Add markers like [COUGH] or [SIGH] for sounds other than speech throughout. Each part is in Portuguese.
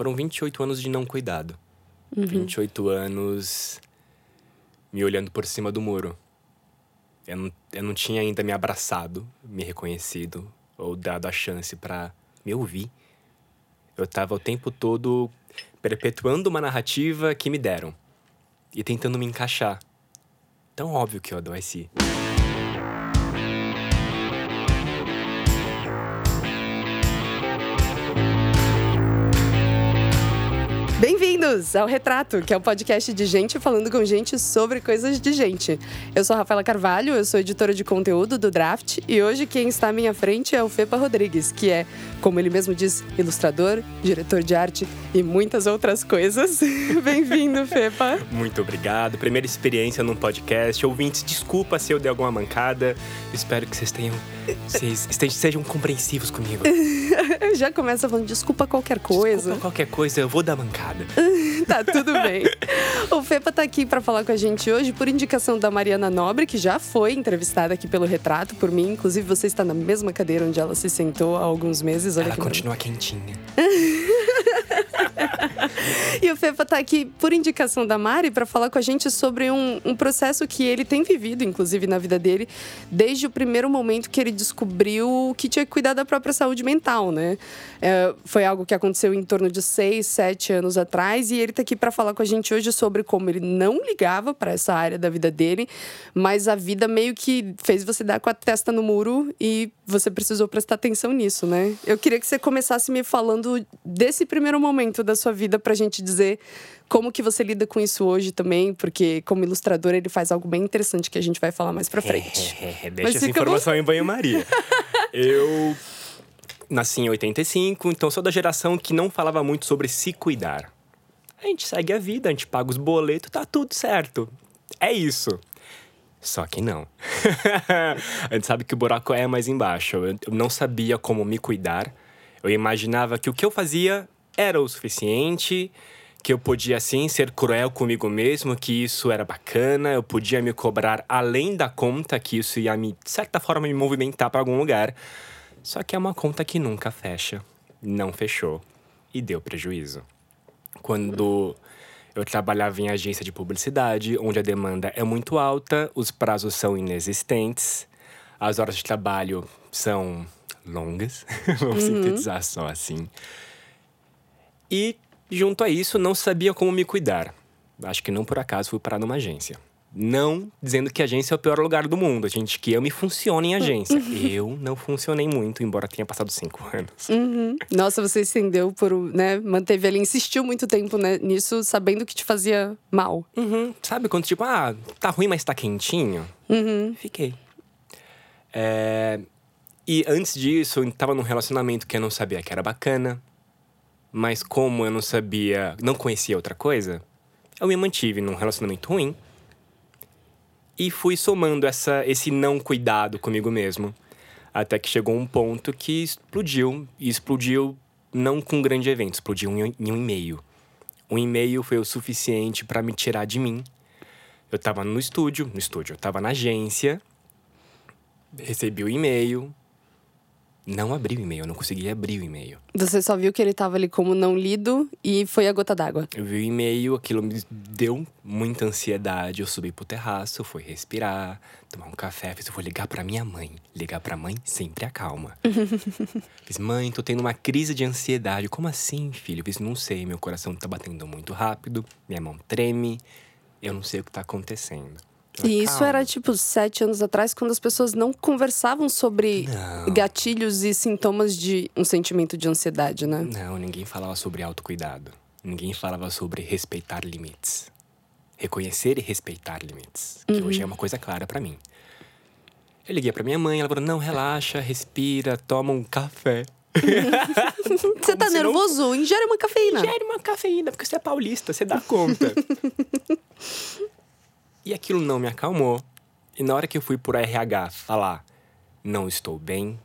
Foram 28 anos de não cuidado. Uhum. 28 anos me olhando por cima do muro. Eu não, eu não tinha ainda me abraçado, me reconhecido ou dado a chance para me ouvir. Eu tava o tempo todo perpetuando uma narrativa que me deram e tentando me encaixar. Tão óbvio que eu adoeci. Bem-vindos ao Retrato, que é o um podcast de gente falando com gente sobre coisas de gente. Eu sou a Rafaela Carvalho, eu sou editora de conteúdo do Draft e hoje quem está à minha frente é o Fepa Rodrigues, que é, como ele mesmo diz, ilustrador, diretor de arte e muitas outras coisas. [LAUGHS] Bem-vindo, Fepa. Muito obrigado. Primeira experiência num podcast. Ouvintes, desculpa se eu dei alguma mancada. Espero que vocês tenham. Vocês sejam compreensivos comigo. [LAUGHS] Já começa falando desculpa qualquer coisa. Desculpa qualquer coisa, eu vou dar mancada. [LAUGHS] [LAUGHS] tá tudo bem. O Fepa tá aqui para falar com a gente hoje por indicação da Mariana Nobre, que já foi entrevistada aqui pelo Retrato por mim. Inclusive, você está na mesma cadeira onde ela se sentou há alguns meses. Olha ela continua quentinha. [LAUGHS] e o Fepa tá aqui por indicação da Mari para falar com a gente sobre um, um, processo que ele tem vivido, inclusive na vida dele, desde o primeiro momento que ele descobriu que tinha que cuidar da própria saúde mental, né? É, foi algo que aconteceu em torno de seis, sete anos atrás e ele tá aqui para falar com a gente hoje sobre como ele não ligava para essa área da vida dele, mas a vida meio que fez você dar com a testa no muro e você precisou prestar atenção nisso, né? Eu queria que você começasse me falando desse primeiro momento da sua vida pra gente dizer como que você lida com isso hoje também, porque como ilustrador ele faz algo bem interessante que a gente vai falar mais pra frente. Deixa Mas essa informação bom? em banho-maria. [LAUGHS] Eu nasci em 85, então sou da geração que não falava muito sobre se cuidar. A gente segue a vida, a gente paga os boletos, tá tudo certo. É isso. Só que não. [LAUGHS] a gente sabe que o buraco é mais embaixo. Eu não sabia como me cuidar. Eu imaginava que o que eu fazia era o suficiente, que eu podia assim ser cruel comigo mesmo, que isso era bacana, eu podia me cobrar além da conta, que isso ia me, de certa forma, me movimentar para algum lugar. Só que é uma conta que nunca fecha. Não fechou. E deu prejuízo. Quando eu trabalhava em agência de publicidade, onde a demanda é muito alta, os prazos são inexistentes, as horas de trabalho são longas, [LAUGHS] vamos uhum. sintetizar só assim. E, junto a isso, não sabia como me cuidar. Acho que não por acaso fui parar numa agência. Não dizendo que a agência é o pior lugar do mundo. A gente que ama e funciona em agência. Uhum. [LAUGHS] Eu não funcionei muito, embora tenha passado cinco anos. Uhum. Nossa, você estendeu por, né? Manteve ali, insistiu muito tempo né, nisso, sabendo que te fazia mal. Uhum. Sabe quando, tipo, ah, tá ruim, mas tá quentinho? Uhum. Fiquei. É... E antes disso, eu tava num relacionamento que eu não sabia que era bacana. Mas como eu não sabia, não conhecia outra coisa, eu me mantive num relacionamento ruim e fui somando essa, esse não cuidado comigo mesmo. Até que chegou um ponto que explodiu. E explodiu não com um grande evento, explodiu em um e-mail. Um e-mail foi o suficiente para me tirar de mim. Eu estava no estúdio, no estúdio, eu estava na agência, recebi o e-mail, não abri o e-mail, eu não consegui abrir o e-mail. Você só viu que ele estava ali como não lido e foi a gota d'água. Eu vi o e-mail, aquilo me deu muita ansiedade. Eu subi pro terraço, fui respirar, tomar um café, fiz, eu vou ligar para minha mãe. Ligar pra mãe sempre acalma. [LAUGHS] fiz, mãe, tô tendo uma crise de ansiedade. Como assim, filho? Eu fiz, não sei, meu coração tá batendo muito rápido, minha mão treme, eu não sei o que tá acontecendo. E isso era tipo sete anos atrás, quando as pessoas não conversavam sobre não. gatilhos e sintomas de um sentimento de ansiedade, né? Não, ninguém falava sobre autocuidado. Ninguém falava sobre respeitar limites. Reconhecer e respeitar limites. Que uhum. hoje é uma coisa clara para mim. Eu liguei pra minha mãe, ela falou: não, relaxa, respira, toma um café. [LAUGHS] você tá nervoso? Não... Ingere uma cafeína. Ingere uma cafeína, porque você é paulista, você dá conta. [LAUGHS] E aquilo não me acalmou. E na hora que eu fui por RH falar, não estou bem,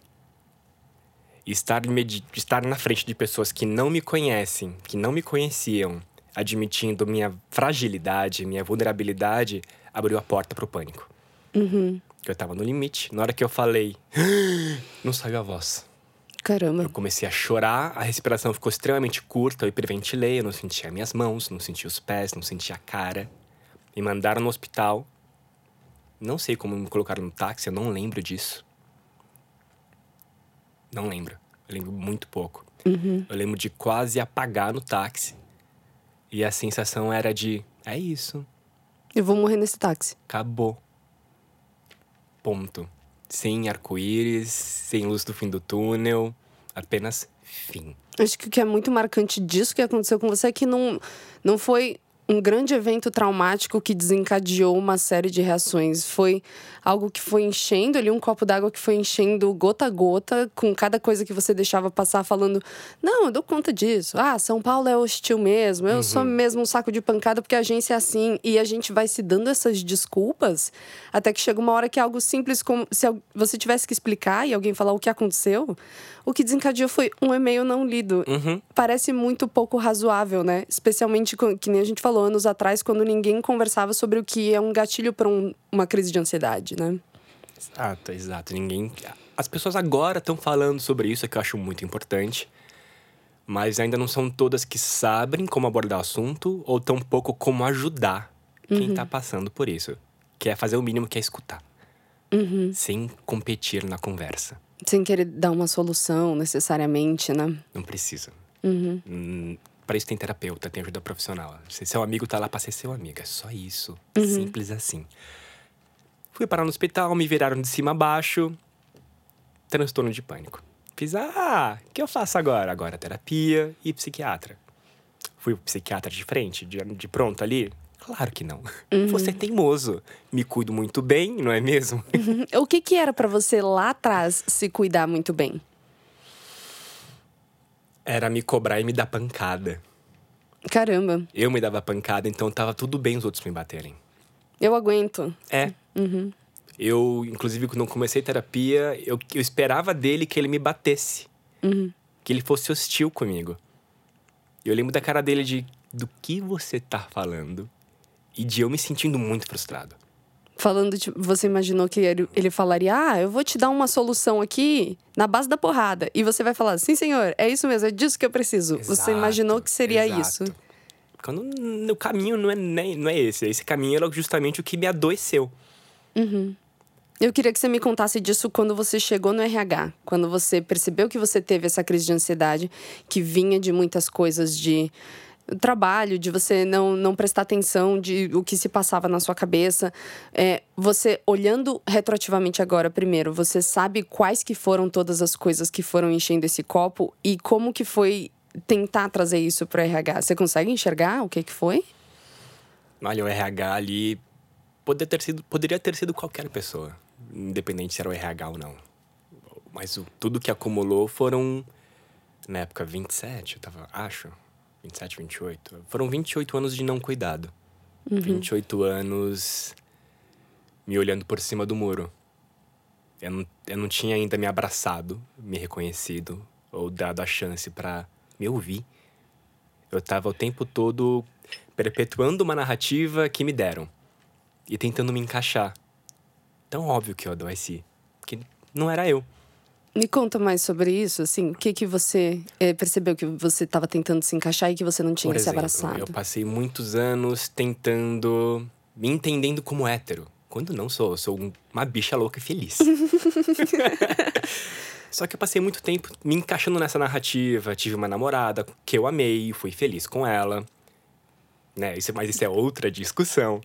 estar, estar na frente de pessoas que não me conhecem, que não me conheciam, admitindo minha fragilidade, minha vulnerabilidade, abriu a porta para o pânico. Uhum. Eu estava no limite. Na hora que eu falei, [GASPS] não saiu a voz. Caramba. Eu comecei a chorar, a respiração ficou extremamente curta, eu hiperventilei, eu não sentia minhas mãos, não sentia os pés, não sentia a cara. Me mandaram no hospital. Não sei como me colocaram no táxi, eu não lembro disso. Não lembro. Eu lembro muito pouco. Uhum. Eu lembro de quase apagar no táxi. E a sensação era de: é isso, Eu vou morrer nesse táxi. acabou. Ponto. Sem arco-íris, sem luz do fim do túnel, apenas fim. Acho que o que é muito marcante disso que aconteceu com você é que não, não foi um grande evento traumático que desencadeou uma série de reações. Foi algo que foi enchendo ali, um copo d'água que foi enchendo gota a gota, com cada coisa que você deixava passar, falando: Não, eu dou conta disso. Ah, São Paulo é hostil mesmo. Eu sou mesmo um saco de pancada porque a agência é assim. E a gente vai se dando essas desculpas até que chega uma hora que é algo simples como se você tivesse que explicar e alguém falar o que aconteceu. O que desencadeou foi um e-mail não lido Uhum. parece muito pouco razoável, né? Especialmente que nem a gente falou anos atrás, quando ninguém conversava sobre o que é um gatilho para um- uma crise de ansiedade, né? Exato, exato. Ninguém. As pessoas agora estão falando sobre isso, é que eu acho muito importante. Mas ainda não são todas que sabem como abordar o assunto ou tampouco como ajudar quem tá passando por isso. Que é fazer o mínimo que é escutar. Sem competir na conversa. Sem querer dar uma solução necessariamente, né? Não precisa. Uhum. Para isso tem terapeuta, tem ajuda profissional. Se seu amigo tá lá pra ser seu amigo, é só isso. Uhum. Simples assim. Fui parar no hospital, me viraram de cima a baixo. Transtorno de pânico. Fiz, ah, o que eu faço agora? Agora terapia e psiquiatra. Fui pro psiquiatra de frente, de, de pronto ali? Claro que não. Você é teimoso. Me cuido muito bem, não é mesmo? O que que era para você lá atrás se cuidar muito bem? Era me cobrar e me dar pancada. Caramba, Eu me dava pancada, então tava tudo bem os outros me baterem. eu aguento. É. Eu, inclusive, quando comecei terapia, eu, eu esperava dele que ele me batesse. Que ele fosse hostil comigo. E eu lembro da cara dele de do que você tá falando e de eu me sentindo muito frustrado. Falando, tipo, você imaginou que ele, ele falaria: Ah, eu vou te dar uma solução aqui na base da porrada. E você vai falar: Sim, senhor, é isso mesmo, é disso que eu preciso. você Exato, imaginou que seria exato. isso. Quando o caminho não é, não é esse. Esse caminho era justamente o que me adoeceu. Eu queria que você me contasse disso quando você chegou no RH, quando você percebeu que você teve essa crise de ansiedade que vinha de muitas coisas de trabalho, de você não, não prestar atenção de o que se passava na sua cabeça. É, você olhando retroativamente agora, primeiro, você sabe quais que foram todas as coisas que foram enchendo esse copo e como que foi tentar trazer isso para o RH? Você consegue enxergar o que que foi? Olha, o RH ali poderia ter sido, poderia ter sido qualquer pessoa, independente se era o RH ou não. Mas o, tudo que acumulou foram, na época, 27, eu tava, acho, 27, 28. Foram 28 anos de não cuidado. 28 anos me olhando por cima do muro. Eu não, eu não tinha ainda me abraçado, me reconhecido, ou dado a chance pra me ouvir. Eu tava o tempo todo perpetuando uma narrativa que me deram e tentando me encaixar. Tão óbvio que eu adoeci, que não era eu. Me conta mais sobre isso, assim, o que que você eh, percebeu que você estava tentando se encaixar e que você não tinha Por se exemplo, abraçado? eu passei muitos anos tentando me entendendo como hétero. Quando não sou, eu sou um- uma bicha louca e feliz. [LAUGHS] Só que eu passei muito tempo me encaixando nessa narrativa. Tive uma namorada que eu amei, fui feliz com ela. Né? Isso, mas isso é outra discussão.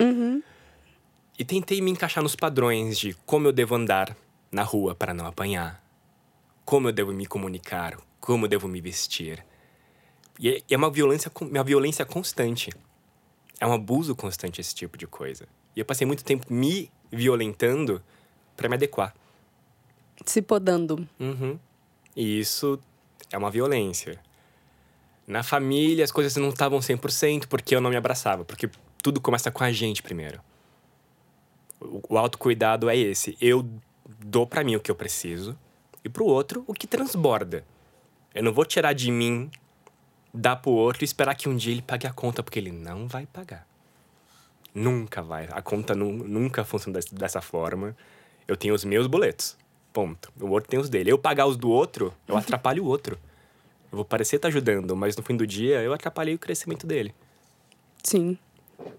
E tentei me encaixar nos padrões de como eu devo andar na rua para não apanhar, como eu devo me comunicar, como eu devo me vestir. E é- é uma violência, uma violência constante. É um abuso constante esse tipo de coisa. E eu passei muito tempo me violentando para me adequar. Se podando. Uhum. E isso é uma violência. Na família, as coisas não estavam 100% porque eu não me abraçava. Porque tudo começa com a gente primeiro. O, o autocuidado é esse. Eu dou pra mim o que eu preciso e pro outro o que transborda. Eu não vou tirar de mim, dar pro outro e esperar que um dia ele pague a conta, porque ele não vai pagar. Nunca vai. A conta nu- nunca funciona des- dessa forma. Eu tenho os meus boletos. Ponto. O outro tem os dele. Eu pagar os do outro, eu atrapalho o outro. Eu vou parecer estar ajudando, mas no fim do dia eu atrapalhei o crescimento dele. Sim.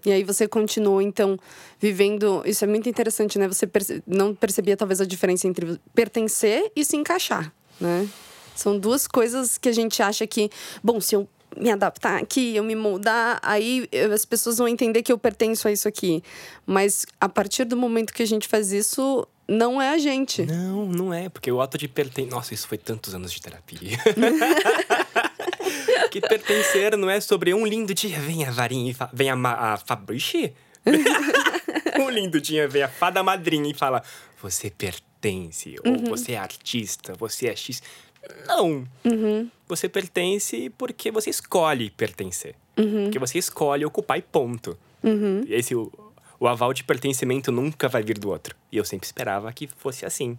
E aí você continuou, então, vivendo. Isso é muito interessante, né? Você perce... não percebia talvez a diferença entre pertencer e se encaixar, né? São duas coisas que a gente acha que, bom, se eu me adaptar aqui, eu me moldar, aí as pessoas vão entender que eu pertenço a isso aqui. Mas a partir do momento que a gente faz isso, não é a gente. Não, não é, porque o ato de pertencer. Nossa, isso foi tantos anos de terapia. [LAUGHS] que pertencer não é sobre um lindo dia, vem a varinha e fa... vem a, ma... a Fabrice. [LAUGHS] um lindo dia vem a fada madrinha e fala: Você pertence, uhum. ou você é artista, você é X. Não. Uhum. Você pertence porque você escolhe pertencer. Uhum. Porque você escolhe ocupar e ponto. Uhum. E esse, o, o aval de pertencimento nunca vai vir do outro. E eu sempre esperava que fosse assim.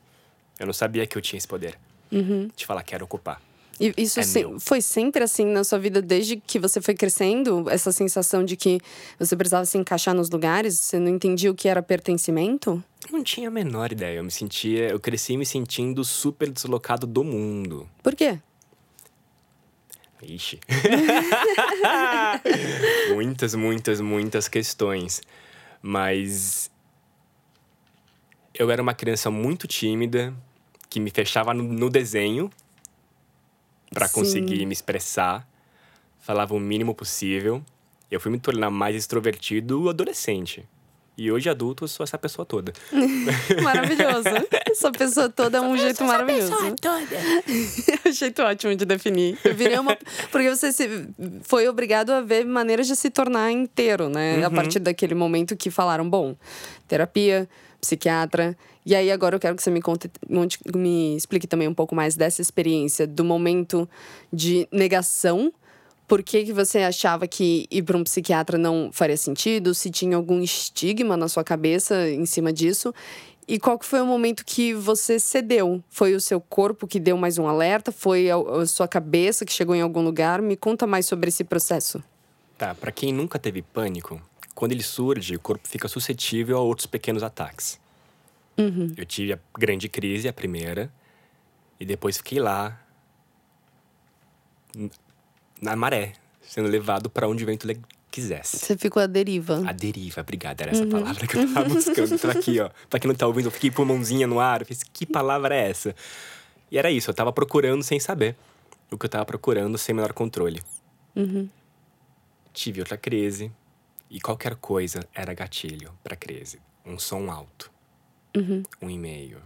Eu não sabia que eu tinha esse poder uhum. de falar quero ocupar. E isso é foi sempre assim na sua vida desde que você foi crescendo? Essa sensação de que você precisava se encaixar nos lugares? Você não entendia o que era pertencimento? Não tinha a menor ideia. Eu me sentia. Eu cresci me sentindo super deslocado do mundo. Por quê? Ixi. [LAUGHS] muitas, muitas, muitas questões. Mas. Eu era uma criança muito tímida, que me fechava no, no desenho para conseguir me expressar. Falava o mínimo possível. Eu fui me tornar mais extrovertido adolescente. E hoje, adulto, eu sou essa pessoa toda. [LAUGHS] maravilhoso. Essa pessoa toda é um jeito essa maravilhoso. Pessoa toda. [LAUGHS] é um jeito ótimo de definir. Eu virei uma. Porque você se... foi obrigado a ver maneiras de se tornar inteiro, né? Uhum. A partir daquele momento que falaram: bom, terapia, psiquiatra. E aí, agora eu quero que você me conte, me explique também um pouco mais dessa experiência, do momento de negação por que, que você achava que ir para um psiquiatra não faria sentido? Se tinha algum estigma na sua cabeça em cima disso? E qual que foi o momento que você cedeu? Foi o seu corpo que deu mais um alerta? Foi a, sua cabeça que chegou em algum lugar? Me conta mais sobre esse processo. Tá, para quem nunca teve pânico, quando ele surge, o corpo fica suscetível a outros pequenos ataques. Uhum. Eu tive a grande crise, a primeira, e depois fiquei lá na maré, sendo levado para onde o vento quisesse. Você ficou à deriva. A deriva, obrigada. Era essa uhum. palavra que eu tava buscando. Então aqui, ó. Pra quem não tá ouvindo, eu fiquei com mãozinha no ar. Eu fiz, que palavra é essa? E era isso, eu tava procurando sem saber. O que eu tava procurando sem menor controle. Uhum. Tive outra crise. E qualquer coisa era gatilho pra crise. Um som alto. Uhum. Um e-mail.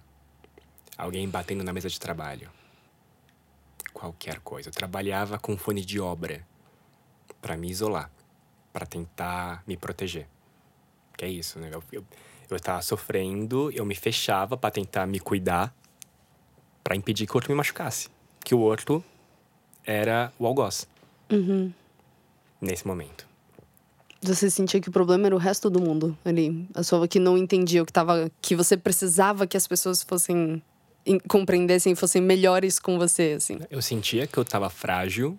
Alguém batendo na mesa de trabalho qualquer coisa. Eu trabalhava com fone de obra para me isolar, para tentar me proteger. Que é isso, né? Eu, eu, eu tava sofrendo, eu me fechava para tentar me cuidar, para impedir que o outro me machucasse. Que o outro era o algoz. Uhum. Nesse momento. Você sentia que o problema era o resto do mundo ali. A sua que não entendia o que tava. que você precisava que as pessoas fossem compreendessem, fossem melhores com você, assim. Eu sentia que eu estava frágil,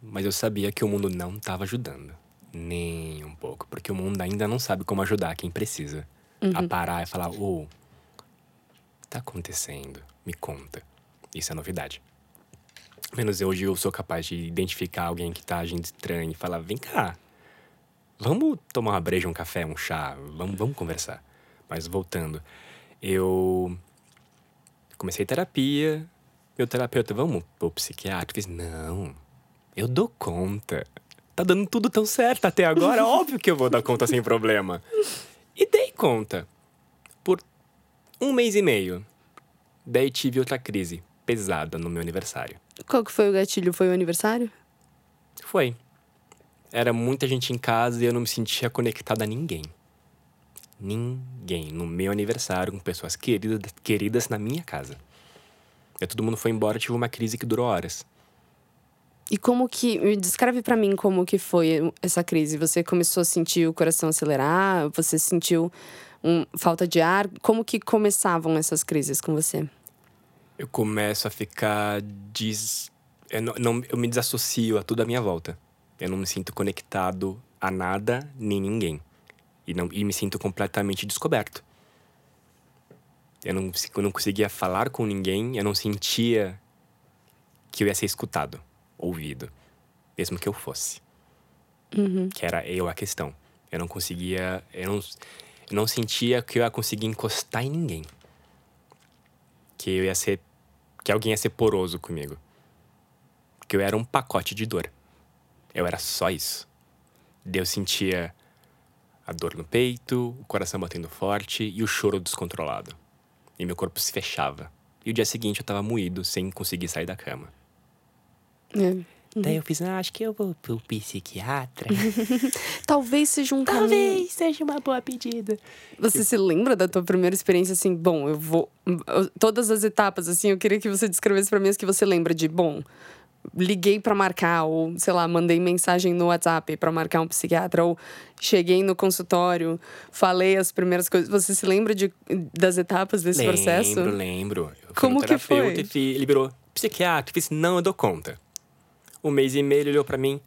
mas eu sabia que o mundo não estava ajudando. Nem um pouco. Porque o mundo ainda não sabe como ajudar quem precisa. Uhum. A parar e falar, ô, oh, tá acontecendo? Me conta. Isso é novidade. Menos hoje eu sou capaz de identificar alguém que tá agindo estranho e falar, vem cá, vamos tomar uma breja, um café, um chá, vamos, vamos conversar. Mas voltando, eu comecei terapia. Meu terapeuta, vamos pro psiquiatra? Eu fiz, não, eu dou conta. Tá dando tudo tão certo até agora, [LAUGHS] óbvio que eu vou dar conta sem problema. E dei conta. Por um mês e meio. Daí tive outra crise pesada no meu aniversário. Qual que foi o gatilho? Foi o aniversário? Foi. Era muita gente em casa e eu não me sentia conectada a ninguém ninguém no meu aniversário com pessoas queridas, queridas na minha casa. E todo mundo foi embora, tive uma crise que durou horas. E como que. Me descreve para mim como que foi essa crise. Você começou a sentir o coração acelerar? Você sentiu um, falta de ar? Como que começavam essas crises com você? Eu começo a ficar. Des... Eu, não, eu me desassocio a tudo à minha volta. Eu não me sinto conectado a nada nem ninguém. E, não, e me sinto completamente descoberto. Eu não, eu não conseguia falar com ninguém, eu não sentia que eu ia ser escutado, ouvido, mesmo que eu fosse. Uhum. Que era eu a questão. Eu não conseguia. Eu não, eu não sentia que eu ia conseguir encostar em ninguém. Que eu ia ser. Que alguém ia ser poroso comigo. Que eu era um pacote de dor. Eu era só isso. Eu sentia a dor no peito, o coração batendo forte e o choro descontrolado. E meu corpo se fechava. E o dia seguinte eu tava moído, sem conseguir sair da cama. É. Daí eu fiz, ah, acho que eu vou pro psiquiatra. [LAUGHS] Talvez seja um caminho. Talvez seja uma boa pedida. Você se lembra da tua primeira experiência assim? Bom, eu vou. eu- todas as etapas, assim, eu queria que você descrevesse pra mim as que você lembra de, bom, liguei pra marcar, ou sei lá, mandei mensagem no WhatsApp pra marcar um psiquiatra, ou cheguei no consultório, falei as primeiras coisas. Você se lembra de, das etapas desse lembro, processo? lembro. Fui Como que foi? e ele virou psiquiatra. Eu fiz, não, eu dou conta. Um mês e meio ele olhou pra mim.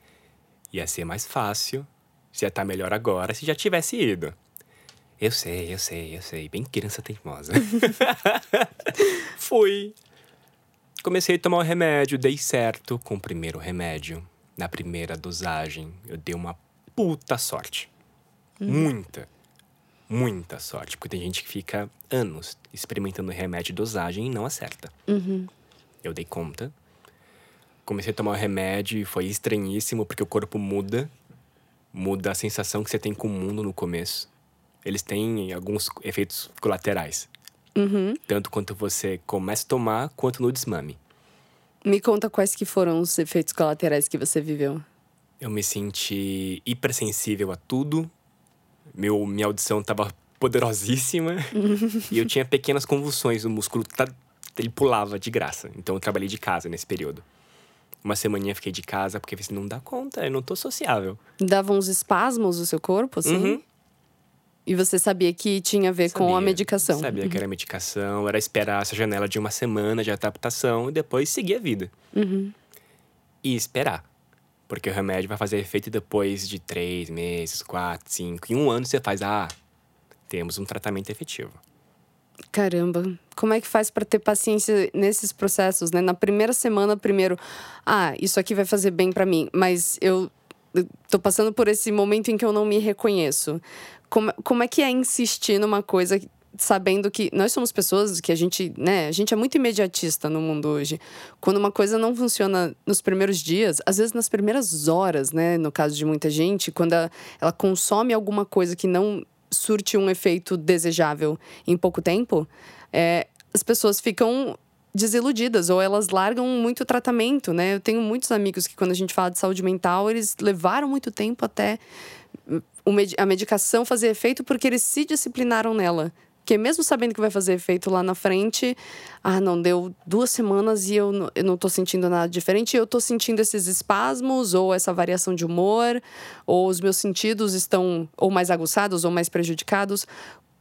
Ia ser mais fácil, se ia estar melhor agora, se já tivesse ido. Eu sei, eu sei, eu sei. Bem criança teimosa. [LAUGHS] Fui. Comecei a tomar o remédio, dei certo com o primeiro remédio. Na primeira dosagem, eu dei uma puta sorte. Muita. Muita sorte. Porque tem gente que fica anos experimentando remédio e dosagem e não acerta. Eu dei conta. Comecei a tomar o remédio e foi estranhíssimo, porque o corpo muda. Muda a sensação que você tem com o mundo no começo. Eles têm alguns efeitos colaterais. Tanto quanto você começa a tomar, quanto no desmame. Me conta quais que foram os efeitos colaterais que você viveu. Eu me senti hipersensível a tudo. Meu, minha audição tava poderosíssima. e eu tinha pequenas convulsões. O músculo tá, ele pulava de graça. Então eu trabalhei de casa nesse período. Uma semaninha fiquei de casa porque eu falei, assim, não dá conta, eu não tô sociável. Davam uns espasmos no seu corpo, assim? Uhum. E você sabia que tinha a ver com a Sabia, medicação? Sabia que era medicação, era esperar essa janela de uma semana de adaptação e depois seguir a vida. Uhum. E esperar. Porque o remédio vai fazer efeito depois de três meses, quatro, cinco. Em um ano você faz, ah, temos um tratamento efetivo. Caramba, como é que faz para ter paciência nesses processos, né? Na primeira semana, primeiro, ah, isso aqui vai fazer bem para mim, mas eu tô passando por esse momento em que eu não me reconheço. Como, como é que é insistir numa coisa sabendo que nós somos pessoas que a gente, né, a gente é muito imediatista no mundo hoje. Quando uma coisa não funciona nos primeiros dias, às vezes nas primeiras horas, né, no caso de muita gente, quando a- ela consome alguma coisa que não surte um efeito desejável em pouco tempo, é, as pessoas ficam desiludidas ou elas largam muito tratamento, né? Eu tenho muitos amigos que quando a gente fala de saúde mental, eles levaram muito tempo até o med- a medicação fazer efeito porque eles se disciplinaram nela. Porque mesmo sabendo que vai fazer efeito lá na frente, ah, não, deu duas semanas e eu, não- eu não tô sentindo nada diferente. Eu tô sentindo esses espasmos, ou essa variação de humor, ou os meus sentidos estão ou mais aguçados ou mais prejudicados.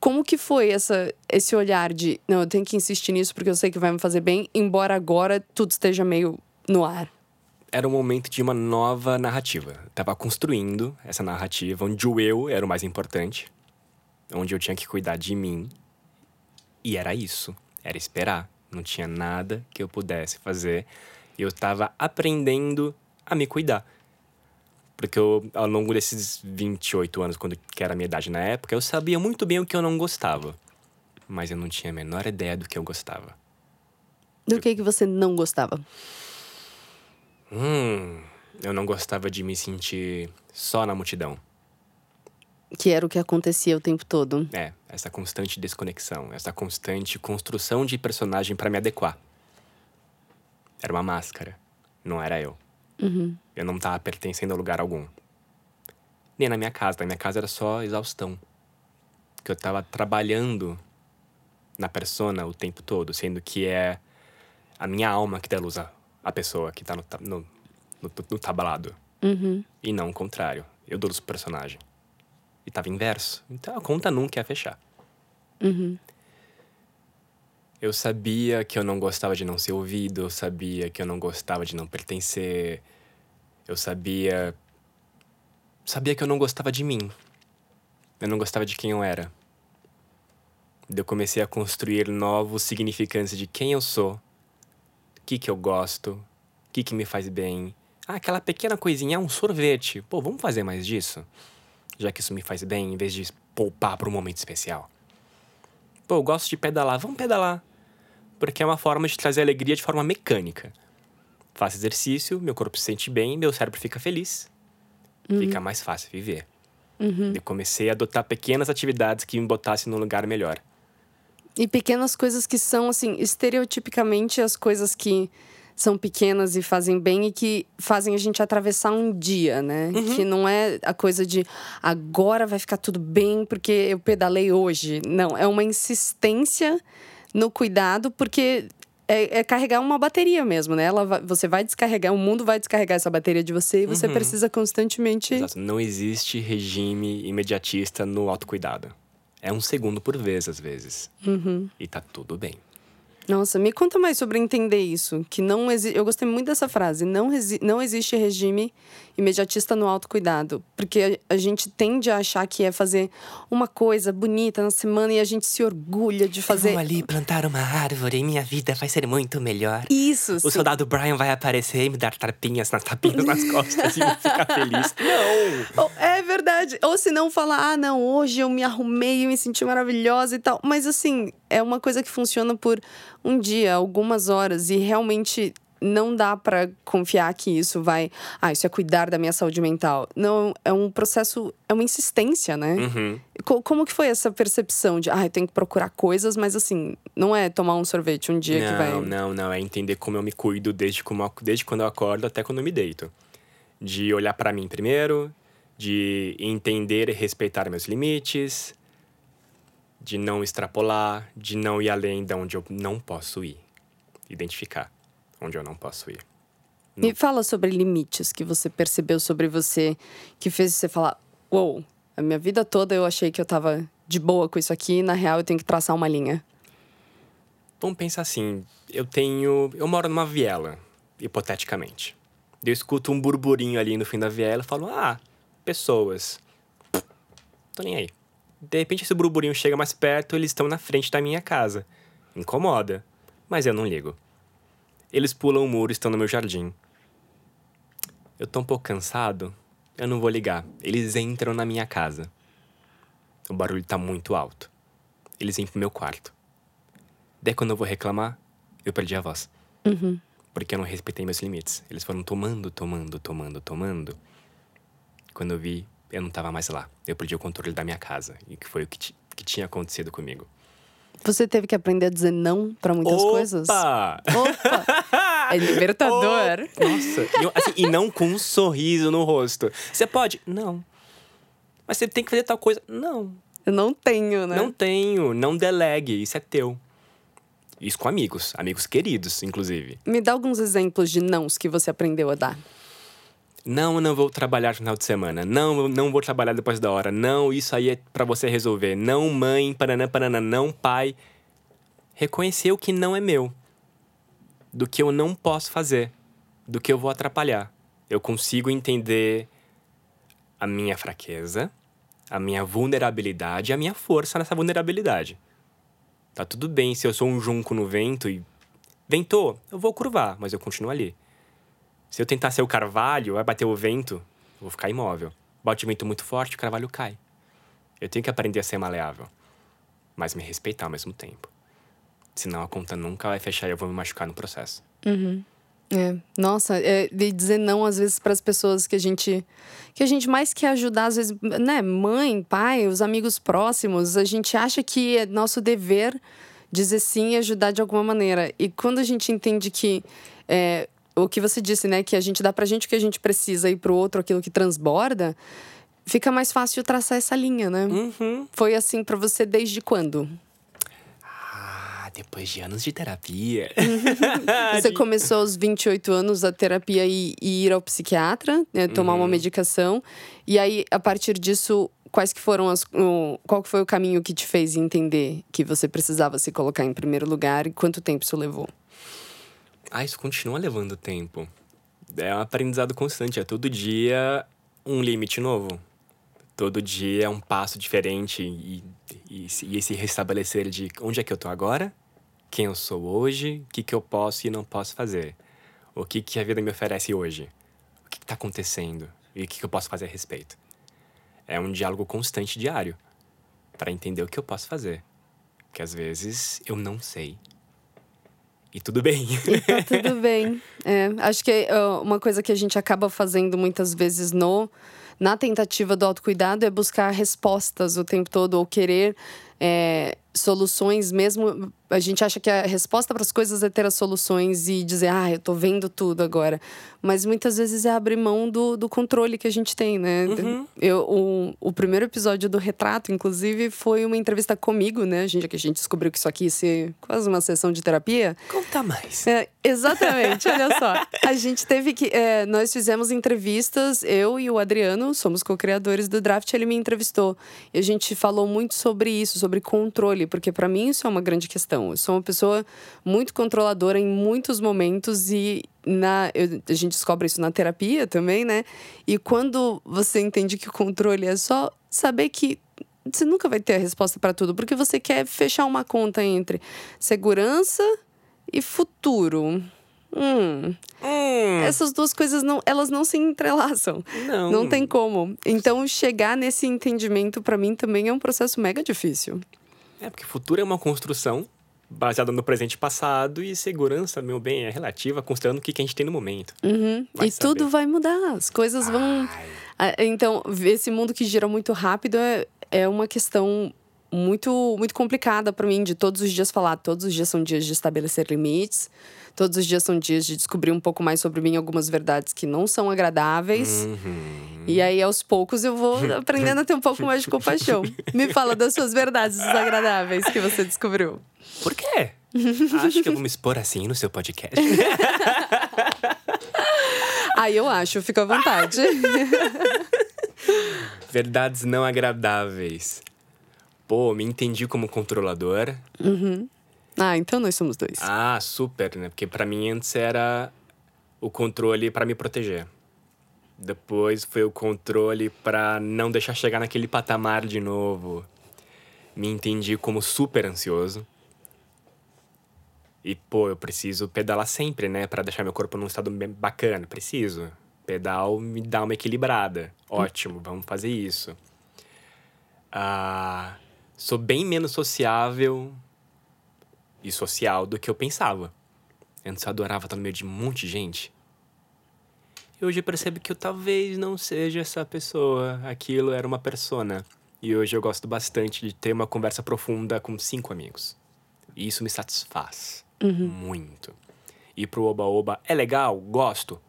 Como que foi essa, esse olhar de, não, eu tenho que insistir nisso porque eu sei que vai me fazer bem, embora agora tudo esteja meio no ar? Era o momento de uma nova narrativa. Eu tava construindo essa narrativa onde o eu era o mais importante, onde eu tinha que cuidar de mim. E era isso. Era esperar. Não tinha nada que eu pudesse fazer. Eu tava aprendendo a me cuidar. Porque eu, ao longo desses 28 anos, quando que era a minha idade na época, eu sabia muito bem o que eu não gostava. Mas eu não tinha a menor ideia do que eu gostava. Do que, que você não gostava? Hum, eu não gostava de me sentir só na multidão. Que era o que acontecia o tempo todo. É, essa constante desconexão, essa constante construção de personagem pra me adequar. Era uma máscara, não era eu. Eu não tava pertencendo a lugar algum. Nem na minha casa, na minha casa era só exaustão. Que eu tava trabalhando na persona o tempo todo, sendo que é a minha alma que dá luz à, pessoa que tá no, no, no, no tablado. E não o contrário. Eu dou luz pro personagem. E tava inverso. Então a conta nunca ia fechar. Eu sabia que eu não gostava de não ser ouvido, eu sabia que eu não gostava de não pertencer. Eu sabia. Sabia que eu não gostava de mim. Eu não gostava de quem eu era. Eu comecei a construir novos significantes de quem eu sou, o que, que eu gosto, o que, que me faz bem. Ah, aquela pequena coisinha, um sorvete. Pô, vamos fazer mais disso? Já que isso me faz bem, em vez de poupar para um momento especial. Pô, eu gosto de pedalar, vamos pedalar. Porque é uma forma de trazer alegria de forma mecânica. Faço exercício, meu corpo se sente bem, meu cérebro fica feliz. Uhum. Fica mais fácil viver. Uhum. E comecei a adotar pequenas atividades que me botassem num lugar melhor. E pequenas coisas que são, assim, estereotipicamente as coisas que são pequenas e fazem bem e que fazem a gente atravessar um dia, né? Uhum. Que não é a coisa de agora vai ficar tudo bem porque eu pedalei hoje. Não, é uma insistência no cuidado, porque é, é, carregar uma bateria mesmo, né? Ela vai, você vai descarregar, o mundo vai descarregar essa bateria de você e você uhum. precisa constantemente. Exato. Não existe regime imediatista no autocuidado. É um segundo por vez, às vezes. Uhum. E tá tudo bem. Nossa, me conta mais sobre entender isso. Que não exi... Eu gostei muito dessa frase. Não, resi... não existe regime imediatista no autocuidado. Porque a, a gente tende a achar que é fazer uma coisa bonita na semana e a gente se orgulha de fazer. Vou ali plantar uma árvore e minha vida vai ser muito melhor. Isso. O sim. soldado Brian vai aparecer e me dar tapinhas nas tapinhas nas [LAUGHS] costas e ficar feliz. [LAUGHS] Não! É verdade. Ou se não falar, ah, não, hoje eu me arrumei e me senti maravilhosa e tal. Mas assim, é uma coisa que funciona por um dia, algumas horas e realmente não dá para confiar que isso vai, ah, isso é cuidar da minha saúde mental. Não, é um processo, é uma insistência, né? Uhum. Como que foi essa percepção de, ah, eu tenho que procurar coisas, mas assim, não é tomar um sorvete um dia não, que vai. Não, não, não, é entender como eu me cuido desde, como, desde quando eu acordo até quando eu me deito. De olhar para mim primeiro, de entender e respeitar meus limites, de não extrapolar, de não ir além de onde eu não posso ir. Identificar onde eu não posso ir. Não. Me fala sobre limites que você percebeu sobre você, que fez você falar: Uou, wow, a minha vida toda eu achei que eu tava de boa com isso aqui, e na real eu tenho que traçar uma linha. Vamos pensar assim: eu tenho. Eu moro numa viela, hipoteticamente. Eu escuto um burburinho ali no fim da viela e falo: Ah, pessoas. Tô nem aí. De repente esse burburinho chega mais perto, eles estão na frente da minha casa. Incomoda, mas eu não ligo. Eles pulam o muro e estão no meu jardim. Eu tô um pouco cansado, eu não vou ligar. Eles entram na minha casa. O barulho tá muito alto. Eles vêm pro meu quarto. Daí quando eu vou reclamar, eu perdi a voz. Uhum. Porque eu não respeitei meus limites. Eles foram tomando, tomando, tomando, tomando. Quando eu vi, eu não tava mais lá. Eu perdi o controle da minha casa. E que foi o que, que tinha acontecido comigo. Você teve que aprender a dizer não para muitas Opa! coisas? Opa! [LAUGHS] É libertador. Oh, nossa. E, assim, e não com um sorriso no rosto. Você pode? Não. Mas você tem que fazer tal coisa? Não. Eu não tenho, né? Não tenho. Não delegue. Isso é teu. Isso com amigos. Amigos queridos, inclusive. Me dá alguns exemplos de nãos que você aprendeu a dar. Não, não vou trabalhar no final de semana. Não, não vou trabalhar depois da hora. Não, isso aí é para você resolver. Não, mãe, paranã, paranã. Não, pai. Reconhecer o que não é meu. Do que eu não posso fazer. Do que eu vou atrapalhar. Eu consigo entender a minha fraqueza, a minha vulnerabilidade e a minha força nessa vulnerabilidade. Tá tudo bem se eu sou um junco no vento e ventou, eu vou curvar, mas eu continuo ali. Se eu tentar ser o carvalho, vai bater o vento, vou ficar imóvel. Bate o vento muito forte, o carvalho cai. Eu tenho que aprender a ser maleável, mas me respeitar ao mesmo tempo. Senão a conta nunca vai fechar e eu vou me machucar no processo. Uhum. É, nossa, é, de dizer não às vezes para as pessoas que a gente que a gente mais quer ajudar, às vezes, né, mãe, pai, os amigos próximos, a gente acha que é nosso dever dizer sim e ajudar de alguma maneira. E quando a gente entende que é, o que você disse, né? Que a gente dá pra gente o que a gente precisa e pro outro aquilo que transborda, fica mais fácil traçar essa linha, né? Uhum. Foi assim para você desde quando? Ah, depois de anos de terapia. Uhum. [LAUGHS] você começou aos 28 anos a terapia e, e ir ao psiquiatra, né, tomar uhum. uma medicação. E aí, a partir disso, quais que foram as, o, qual que foi o caminho que te fez entender que você precisava se colocar em primeiro lugar e quanto tempo isso levou? Ah, isso continua levando tempo. É um aprendizado constante, é todo dia um limite novo. Todo dia é um passo diferente e, e, e esse restabelecer de onde é que eu tô agora, quem eu sou hoje, o que, que eu posso e não posso fazer, o que, que a vida me oferece hoje, o que está acontecendo e o que, que eu posso fazer a respeito. É um diálogo constante diário para entender o que eu posso fazer, que às vezes eu não sei. E tudo bem. E tá [LAUGHS] tudo bem. É, acho que uma coisa que a gente acaba fazendo muitas vezes no na tentativa do autocuidado é buscar respostas o tempo todo ou querer é, soluções mesmo a gente acha que a resposta para as coisas é ter as soluções e dizer, ah, eu tô vendo tudo agora. Mas muitas vezes é abrir mão do, do controle que a gente tem, né? Uhum. Eu, o, o primeiro episódio do Retrato, inclusive, foi uma entrevista comigo, né? A gente, que a gente descobriu que isso aqui ia ser quase uma sessão de terapia. Conta mais. É, exatamente, olha só. A gente teve que. É, nós fizemos entrevistas, eu e o Adriano, somos co-criadores do Draft, ele me entrevistou. E a gente falou muito sobre isso, sobre controle, porque para mim isso é uma grande questão. Eu sou uma pessoa muito controladora em muitos momentos e na, eu, a gente descobre isso na terapia também, né? E quando você entende que o controle é só saber que você nunca vai ter a resposta para tudo, porque você quer fechar uma conta entre segurança e futuro. Hum. Hum. Essas duas coisas não, elas não se entrelaçam. Não. Não tem como. Então chegar nesse entendimento para mim também é um processo mega difícil. É porque futuro é uma construção baseada no presente e passado e segurança, meu bem, é relativa, considerando o que, que a gente tem no momento. Uhum. E saber. tudo vai mudar, as coisas vão. Ai. Então, esse mundo que gira muito rápido é, é uma questão muito, muito complicada para mim de todos os dias falar. Todos os dias são dias de estabelecer limites. Todos os dias são dias de descobrir um pouco mais sobre mim, algumas verdades que não são agradáveis. Uhum. E aí, aos poucos, eu vou [LAUGHS] aprendendo a ter um pouco mais de compaixão. Me fala das suas verdades desagradáveis que você descobriu. Por quê? Acho que eu vou me expor assim no seu podcast. [LAUGHS] Aí eu acho, fica à vontade. [LAUGHS] Verdades não agradáveis. Pô, me entendi como controlador. Uhum. Ah, então nós somos dois. Ah, super, né? Porque para mim antes era o controle para me proteger. Depois foi o controle para não deixar chegar naquele patamar de novo. Me entendi como super ansioso. E, pô, eu preciso pedalar sempre, né? para deixar meu corpo num estado bem bacana. Preciso. Pedal me dá uma equilibrada. Ótimo, vamos fazer isso. Ah, sou bem menos sociável e social do que eu pensava. Antes eu adorava estar no meio de um monte de gente. E hoje eu percebo que eu talvez não seja essa pessoa. Aquilo era uma persona. E hoje eu gosto bastante de ter uma conversa profunda com cinco amigos. E isso me satisfaz. Uhum. Muito. Ir pro Oba-Oba é legal? Gosto?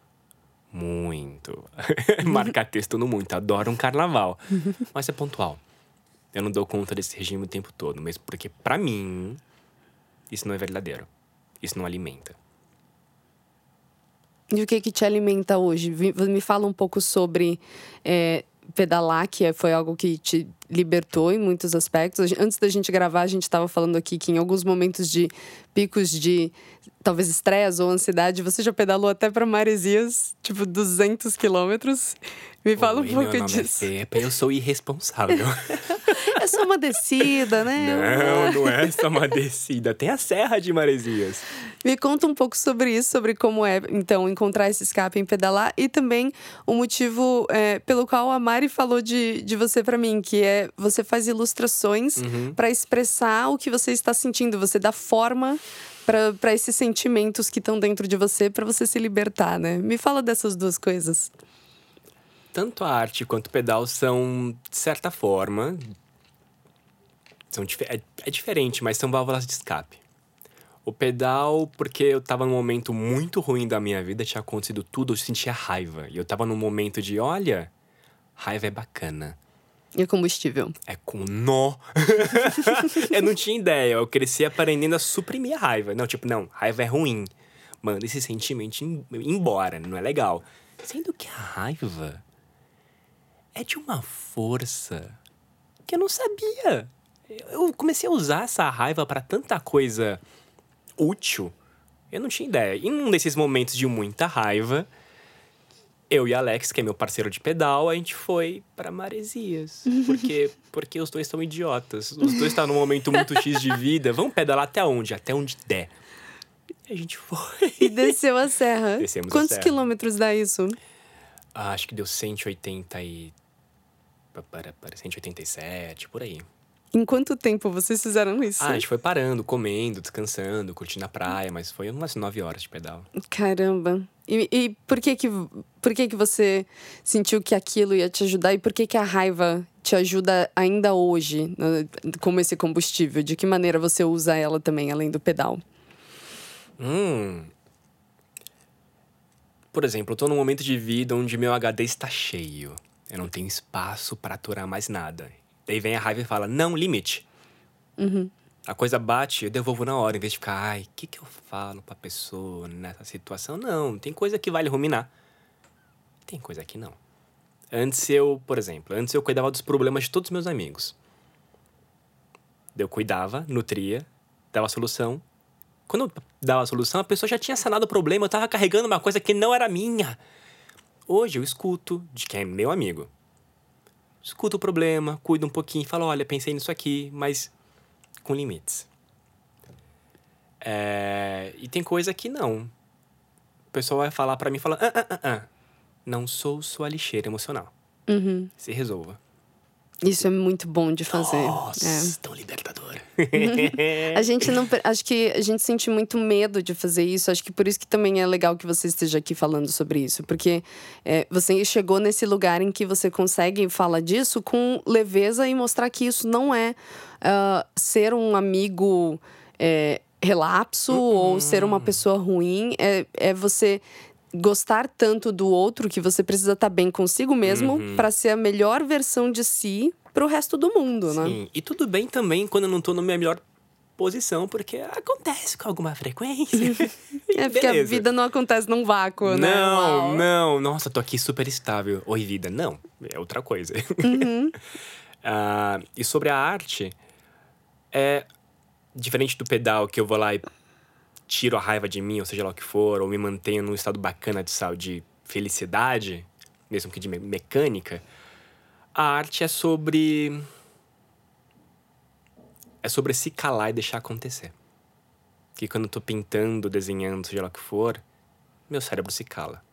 Muito. [LAUGHS] Marcar texto no muito. Adoro um carnaval. [LAUGHS] Mas é pontual. Eu não dou conta desse regime o tempo todo. Mesmo porque, para mim, isso não é verdadeiro. Isso não alimenta. E o que que te alimenta hoje? Me fala um pouco sobre é, pedalar, que foi algo que te libertou em muitos aspectos. Antes da gente gravar, a gente estava falando aqui que em alguns momentos de picos de talvez estresse ou ansiedade, você já pedalou até para Maresias, tipo 200 quilômetros. Me fala Oi, um pouco meu disso. É eu sou irresponsável. [LAUGHS] é só uma descida, né? Não, não é só uma descida. Tem a Serra de Maresias. Me conta um pouco sobre isso, sobre como é, então, encontrar esse escape em pedalar e também o motivo é, pelo qual a Mari falou de, de você para mim, que é você faz ilustrações uhum. para expressar o que você está sentindo, você dá forma para esses sentimentos que estão dentro de você para você se libertar, né? Me fala dessas duas coisas. Tanto a arte quanto o pedal são, de certa forma, são é, é diferente, mas são válvulas de escape. O pedal, porque eu tava num momento muito ruim da minha vida, tinha acontecido tudo, eu sentia raiva. E eu tava num momento de, olha, raiva é bacana. O combustível? É com nó. [LAUGHS] eu não tinha ideia. Eu cresci aprendendo a suprimir a raiva. Não, tipo, não, raiva é ruim. Manda esse sentimento embora, não é legal. Sendo que a raiva é de uma força que eu não sabia. Eu comecei a usar essa raiva para tanta coisa útil. Eu não tinha ideia. Em um desses momentos de muita raiva, eu e Alex, que é meu parceiro de pedal, a gente foi para Maresias. [LAUGHS] Porque, porque os dois são idiotas. Os dois estão num momento muito X de vida. Vamos pedalar até onde? Até onde der. E a gente foi. E desceu a serra. Descemos a Quantos serra. quilômetros dá isso? Ah, acho que deu 180 e... Para, para 187, por aí. Em quanto tempo vocês fizeram isso? Ah, a gente foi parando, comendo, descansando, curtindo a praia, mas foi umas 9 horas de pedal. Caramba. E, e por que que por que que você sentiu que aquilo ia te ajudar e por que que a raiva te ajuda ainda hoje né, como esse combustível? De que maneira você usa ela também além do pedal? Hum. Por exemplo, eu tô num momento de vida onde meu HD está cheio. Eu não tenho espaço para aturar mais nada. Daí vem a raiva e fala: não, limite. A coisa bate, eu devolvo na hora, em vez de ficar, ai, o que, que eu falo pra pessoa nessa situação? Não, tem coisa que vale ruminar. Tem coisa que não. Antes eu, por exemplo, antes eu cuidava dos problemas de todos os meus amigos. Eu cuidava, nutria, dava solução. Quando eu dava a solução, a pessoa já tinha sanado o problema, eu tava carregando uma coisa que não era minha. Hoje eu escuto de quem é meu amigo. Escuto o problema, cuido um pouquinho, falo, olha, pensei nisso aqui, mas com limites. É, E tem coisa que não. O pessoal vai falar pra mim, fala, ah, ah, ah, ah. não sou sua lixeira emocional. Uhum. Se resolva. Isso é muito bom de fazer. Nossa, É. tão libertador. [LAUGHS] A gente não. Acho que a gente sente muito medo de fazer isso. Acho que por isso que também é legal que você esteja aqui falando sobre isso. Porque é, você chegou nesse lugar em que você consegue falar disso com leveza e mostrar que isso não é ah, ser um amigo é, relapso ou ser uma pessoa ruim. É, é você gostar tanto do outro que você precisa estar bem consigo mesmo pra ser a melhor versão de si pro resto do mundo, né? Sim, e tudo bem também quando eu não tô na minha melhor posição, porque acontece com alguma frequência. [LAUGHS] É porque a vida não acontece num vácuo, né? Não, Uau. não. Nossa, tô aqui super estável. Oi, vida. Não, é outra coisa. Uhum. [LAUGHS] Ah, e sobre a arte, é diferente do pedal que eu vou lá e tiro a raiva de mim, ou seja lá o que for, ou me mantenho num estado bacana de saúde, de felicidade, mesmo que de me- mecânica. A arte é sobre. É sobre se calar e deixar acontecer. Que quando eu tô pintando, desenhando, seja lá o que for, meu cérebro se cala.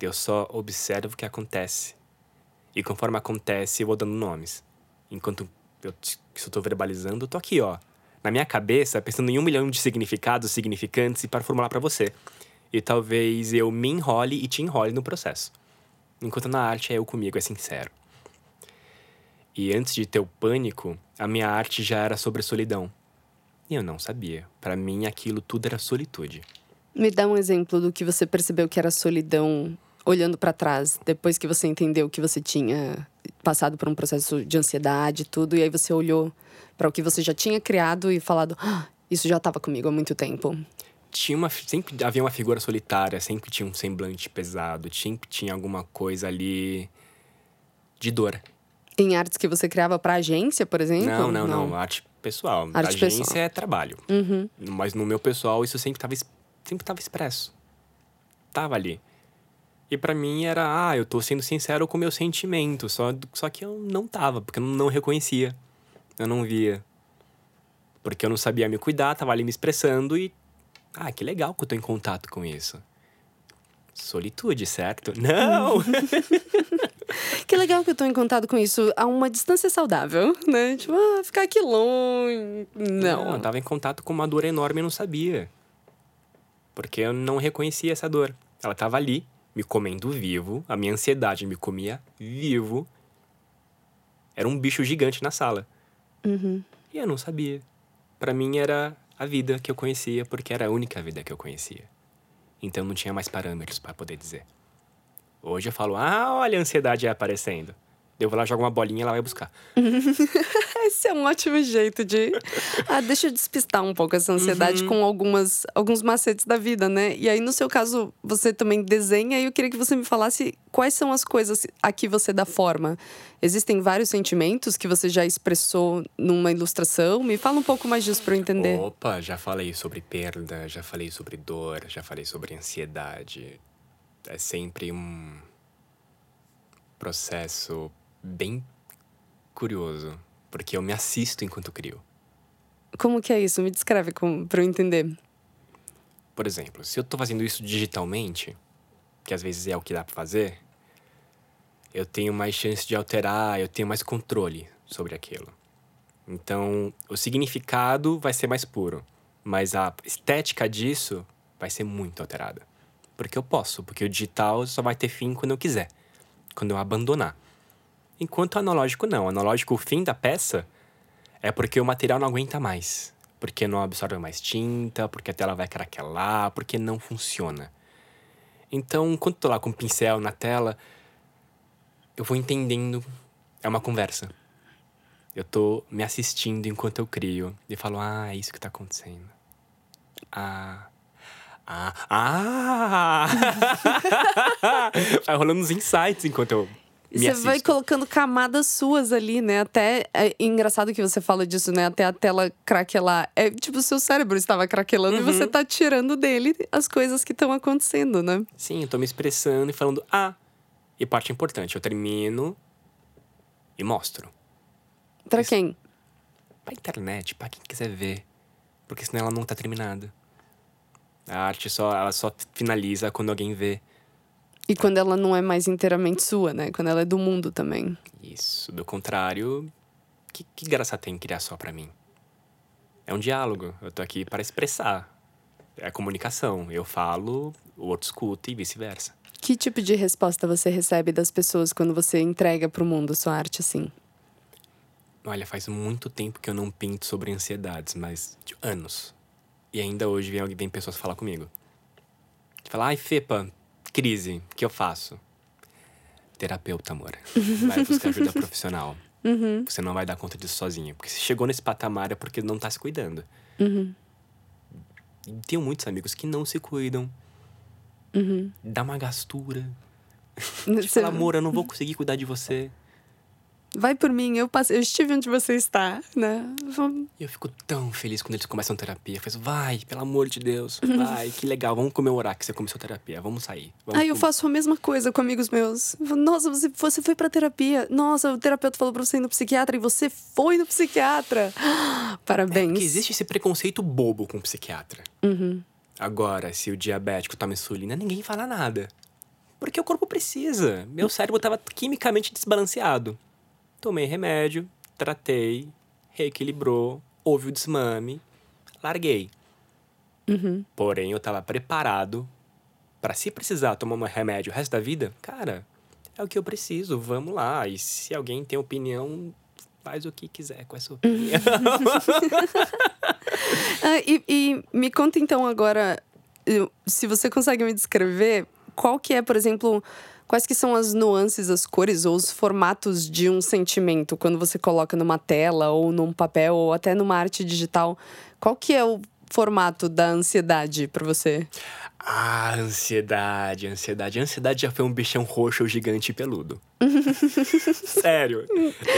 Eu só observo o que acontece. E conforme acontece, eu vou dando nomes. Enquanto eu, tô verbalizando, eu tô aqui, ó. Na minha cabeça, pensando em um milhão de significados, significantes, para formular para você. E talvez eu me enrole e te enrole no processo. Enquanto na arte é eu comigo, é sincero. E antes de ter o pânico, a minha arte já era sobre solidão. E eu não sabia. Para mim, aquilo tudo era solitude. Me dá um exemplo do que você percebeu que era solidão olhando pra trás, depois que você entendeu que você tinha passado por um processo de ansiedade e tudo, e aí você olhou pra o que você já tinha criado e falado, "Ah, isso já estava comigo há muito tempo. tinha uma sempre havia uma figura solitária sempre tinha um semblante pesado sempre tinha alguma coisa ali de dor Em artes que você criava pra agência, por exemplo? não não não arte pessoal Arte agência pessoal. é trabalho Uhum. mas no meu pessoal isso sempre estava sempre tava expresso tava ali e pra mim era ah eu tô sendo sincero com o meu sentimento só só que eu não tava porque eu não reconhecia eu não via porque eu não sabia me cuidar tava ali me expressando e ah que legal que eu tô em contato com isso solitude certo [LAUGHS] não [LAUGHS] Que legal que eu tô em contato com isso a uma distância saudável, né? Tipo, ah, ficar aqui longe. Não. eu tava em contato com uma dor enorme e não sabia. Porque eu não reconhecia essa dor. Ela tava ali, me comendo vivo, a minha ansiedade me comia vivo. Era um bicho gigante na sala. Uhum. E eu não sabia. Pra mim era a vida que eu conhecia, porque era a única vida que eu conhecia. Então não tinha mais parâmetros pra poder dizer. Hoje eu falo, ah, olha a ansiedade aparecendo. Eu vou lá, jogo uma bolinha e ela vai buscar. [LAUGHS] Esse é um ótimo jeito de. Ah, deixa eu despistar um pouco essa Uhum. ansiedade com algumas, alguns macetes da vida, né? E aí, no seu caso, você também desenha e eu queria que você me falasse quais são as coisas a que você dá forma. Existem vários sentimentos que você já expressou numa ilustração? Me fala um pouco mais disso pra eu entender. Opa, já falei sobre perda, já falei sobre dor, já falei sobre ansiedade. é sempre um processo bem curioso, porque eu me assisto enquanto crio. Como que é isso? Me descreve para eu entender. Por exemplo, se eu estou fazendo isso digitalmente, que às vezes é o que dá para fazer, eu tenho mais chance de alterar, eu tenho mais controle sobre aquilo. Então, o significado vai ser mais puro, mas a estética disso vai ser muito alterada. Porque eu posso, porque o digital só vai ter fim quando eu quiser, quando eu abandonar. Enquanto o analógico não. O analógico, o fim da peça é porque o material não aguenta mais. Porque não absorve mais tinta, porque a tela vai craquelar, porque não funciona. Então, quando tô lá com o pincel na tela, eu vou entendendo. É uma conversa. Eu tô me assistindo enquanto eu crio. E falo, ah, é isso que tá acontecendo. Ah. Ah! Ah! [LAUGHS] vai rolando uns insights enquanto eu você assisto. vai colocando camadas suas ali, né? Até é engraçado que você fala disso, né? Até a tela craquelar. É tipo o seu cérebro estava craquelando Uhum. e você tá tirando dele as coisas que estão acontecendo, né? Sim, eu tô me expressando e falando, ah. E parte importante, eu termino e mostro. Pra Isso. quem? Pra internet, pra quem quiser ver. Porque senão ela não tá terminada. A arte só, ela só finaliza quando alguém vê. E quando ela não é mais inteiramente sua, né? Quando ela é do mundo também. Isso. Do contrário, que, que graça tem criar só pra mim? É um diálogo. Eu tô aqui para expressar. É a comunicação. Eu falo, o outro escuta e vice-versa. Que tipo de resposta você recebe das pessoas quando você entrega pro mundo sua arte assim? Olha, faz muito tempo que eu não pinto sobre ansiedades, mas de anos. E ainda hoje vem, alguém- vem pessoas falar comigo. Fala, ai, Fepa, crise, o que eu faço? Terapeuta, amor. Vai buscar ajuda [LAUGHS] profissional. Você não vai dar conta disso sozinha. Porque se chegou nesse patamar é porque não tá se cuidando. E tenho muitos amigos que não se cuidam. Dá uma gastura. [LAUGHS] Você Fala, amor, eu não vou conseguir cuidar de você. Vai por mim, eu passei, eu estive onde você está, né? Vamos- eu fico tão feliz quando eles começam terapia. Eu faço, vai, pelo amor de Deus. Vai, que legal. Vamos comemorar que você começou terapia. Vamos sair. Vamos Aí eu faço a mesma coisa com amigos meus. Nossa, você, você foi pra terapia. Nossa, o terapeuta falou pra você ir no psiquiatra e você foi no psiquiatra. [GASPS] Parabéns. Porque existe esse preconceito bobo com o psiquiatra. Uhum. Agora, se o diabético toma insulina, ninguém fala nada. Porque o corpo precisa. Meu cérebro estava quimicamente desbalanceado. Tomei remédio, tratei, reequilibrou, houve o desmame, larguei. Uhum. Porém, eu estava preparado para se precisar tomar um remédio o resto da vida, cara, é o que eu preciso, vamos lá. E se alguém tem opinião, faz o que quiser com essa opinião. [LAUGHS] Ah, e, e me conta então agora, se você consegue me descrever, qual que é, por exemplo, quais que são as nuances, as cores ou os formatos de um sentimento quando você coloca numa tela ou num papel ou até numa arte digital? Qual que é o formato da ansiedade pra você? Ah, ansiedade, ansiedade. Ansiedade já foi um bichão roxo, gigante e peludo. [LAUGHS] Sério.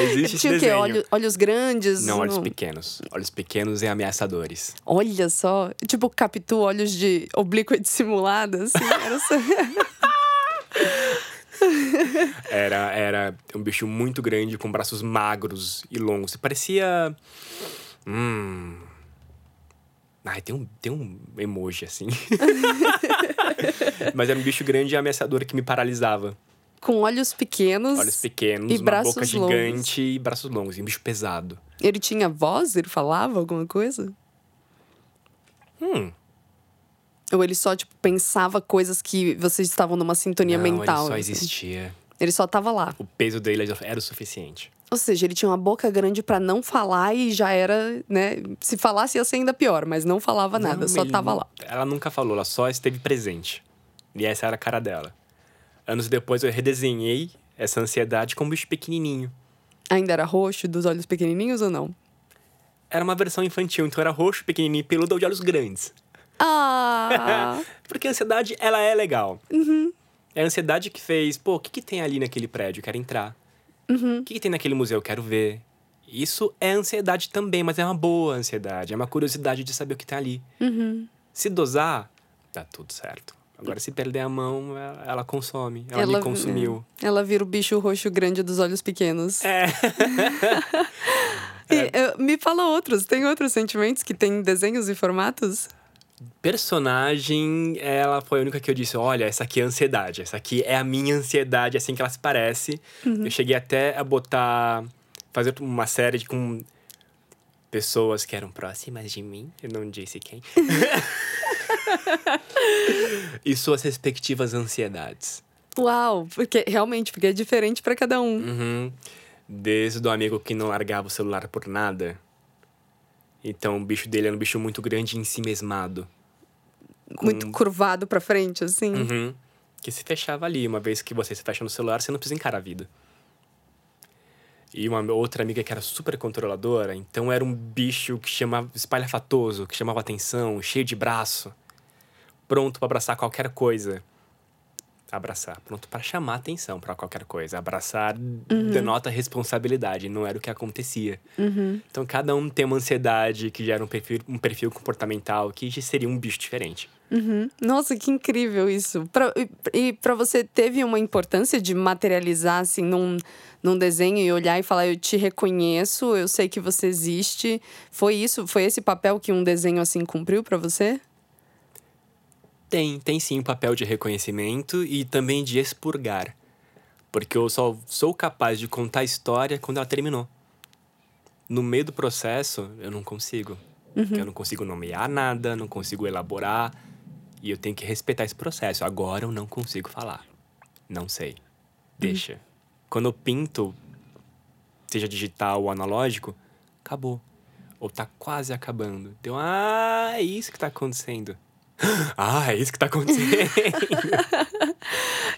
Existe esse Tinha o quê? desenho. Olho- olhos grandes? Não, olhos Não- pequenos. Olhos pequenos e ameaçadores. Olha só, tipo Capitu, olhos de oblíqua dissimulada, assim. Era só... [LAUGHS] Era, era um bicho muito grande, com braços magros e longos. Parecia. Hum. Ai, tem um, tem um emoji assim. [LAUGHS] Mas era um bicho grande e ameaçador que me paralisava. Com olhos pequenos. Olhos pequenos, E uma braços boca longos. gigante e braços longos. E um bicho pesado. Ele tinha voz? Ele falava alguma coisa? Hum. Ou ele só, tipo, pensava coisas que vocês estavam numa sintonia não, mental? Ele só assim? existia. Ele só tava lá. O peso dele era o suficiente. Ou seja, ele tinha uma boca grande pra não falar e já era, né? Se falasse ia ser ainda pior, mas não falava nada, Não, só ele tava lá. Ela nunca falou, ela só esteve presente. E essa era a cara dela. Anos depois eu redesenhei essa ansiedade com um bicho pequenininho. Ainda era roxo, dos olhos pequenininhos ou não? Era uma versão infantil, então era roxo, pequenininho, peludo ou de olhos grandes. Ah! [LAUGHS] Porque a ansiedade, ela é legal. É a ansiedade que fez, pô, o que, que tem ali naquele prédio? Eu quero entrar. O que, que tem naquele museu? Eu quero ver. Isso é ansiedade também, mas é uma boa ansiedade. É uma curiosidade de saber o que tem ali. Se dosar, dá tudo certo. Agora, se perder a mão, ela, consome. Ela, ela, me consumiu. É. Ela vira o bicho roxo grande dos olhos pequenos. É. [LAUGHS] e, é. me fala outros. Tem outros sentimentos que tem desenhos e formatos? Personagem, ela foi a única que eu disse: olha, essa aqui é ansiedade. Essa aqui é a minha ansiedade, assim que ela se parece. Uhum. Eu cheguei até a botar. fazer uma série com pessoas que eram próximas de mim. Eu não disse quem. [LAUGHS] e suas respectivas ansiedades. Uau, porque realmente, porque é diferente para cada um. Uhum. Desde o amigo que não largava o celular por nada. Então o bicho dele era um bicho muito grande e ensimesmado. Com... Muito curvado para frente, assim. Uhum. Que se fechava ali. Uma vez que você se fecha no celular, você não precisa encarar a vida. E uma outra amiga que era super controladora, então era um bicho que chamava espalhafatoso, que chamava atenção, cheio de braço pronto para abraçar qualquer coisa. Abraçar, pronto para chamar atenção para qualquer coisa. Abraçar uhum. denota responsabilidade, não era o que acontecia. Uhum. Então cada um tem uma ansiedade que gera um perfil, um perfil comportamental que seria um bicho diferente. Uhum. Nossa, que incrível isso. Pra, e para você, teve uma importância de materializar assim num, num desenho e olhar e falar: Eu te reconheço, eu sei que você existe. Foi isso? Foi esse papel que um desenho assim cumpriu para você? Tem, tem sim um papel de reconhecimento e também de expurgar. Porque eu só sou capaz de contar a história quando ela terminou. No meio do processo, eu não consigo. Uhum. Eu não consigo nomear nada, não consigo elaborar. E eu tenho que respeitar esse processo. Agora eu não consigo falar. Não sei. Deixa. Uhum. Quando eu pinto, seja digital ou analógico, acabou. Ou tá quase acabando. Então, ah, é isso que tá acontecendo. [LAUGHS] Ah, é isso que tá acontecendo. [LAUGHS]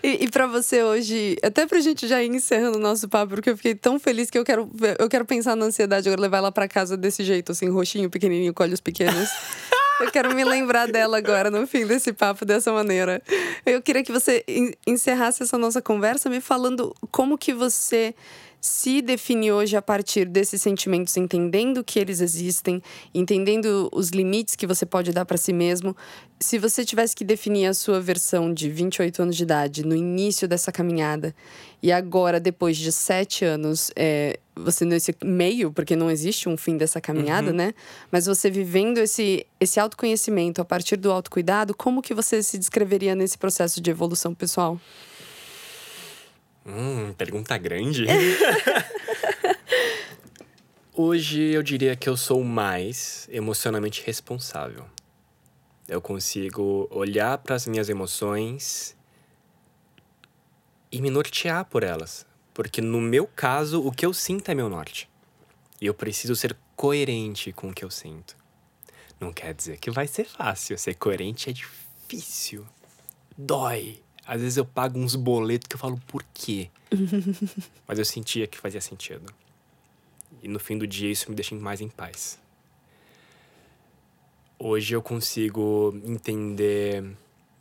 e, e para você hoje, até pra gente já ir encerrando o nosso papo, porque eu fiquei tão feliz que eu quero, eu quero pensar na ansiedade agora, levar ela para casa desse jeito, assim, roxinho, pequenininho, com olhos pequenos. [LAUGHS] Eu quero me lembrar dela agora no fim desse papo dessa maneira. Eu queria que você encerrasse essa nossa conversa me falando como que você se define hoje a partir desses sentimentos, entendendo que eles existem, entendendo os limites que você pode dar para si mesmo. Se você tivesse que definir a sua versão de 28 anos de idade no início dessa caminhada e agora, depois de sete anos, é, você nesse meio, porque não existe um fim dessa caminhada, uhum. né? Mas você vivendo esse, esse autoconhecimento a partir do autocuidado, como que você se descreveria nesse processo de evolução pessoal? Hum, pergunta grande. [LAUGHS] Hoje eu diria que eu sou mais emocionalmente responsável. Eu consigo olhar para as minhas emoções e me nortear por elas. Porque no meu caso, o que eu sinto é meu norte. E eu preciso ser coerente com o que eu sinto. Não quer dizer que vai ser fácil. Ser coerente é difícil. Dói. Às vezes eu pago uns boletos que eu falo, por quê? [LAUGHS] Mas eu sentia que fazia sentido. E no fim do dia isso me deixa mais em paz. Hoje eu consigo entender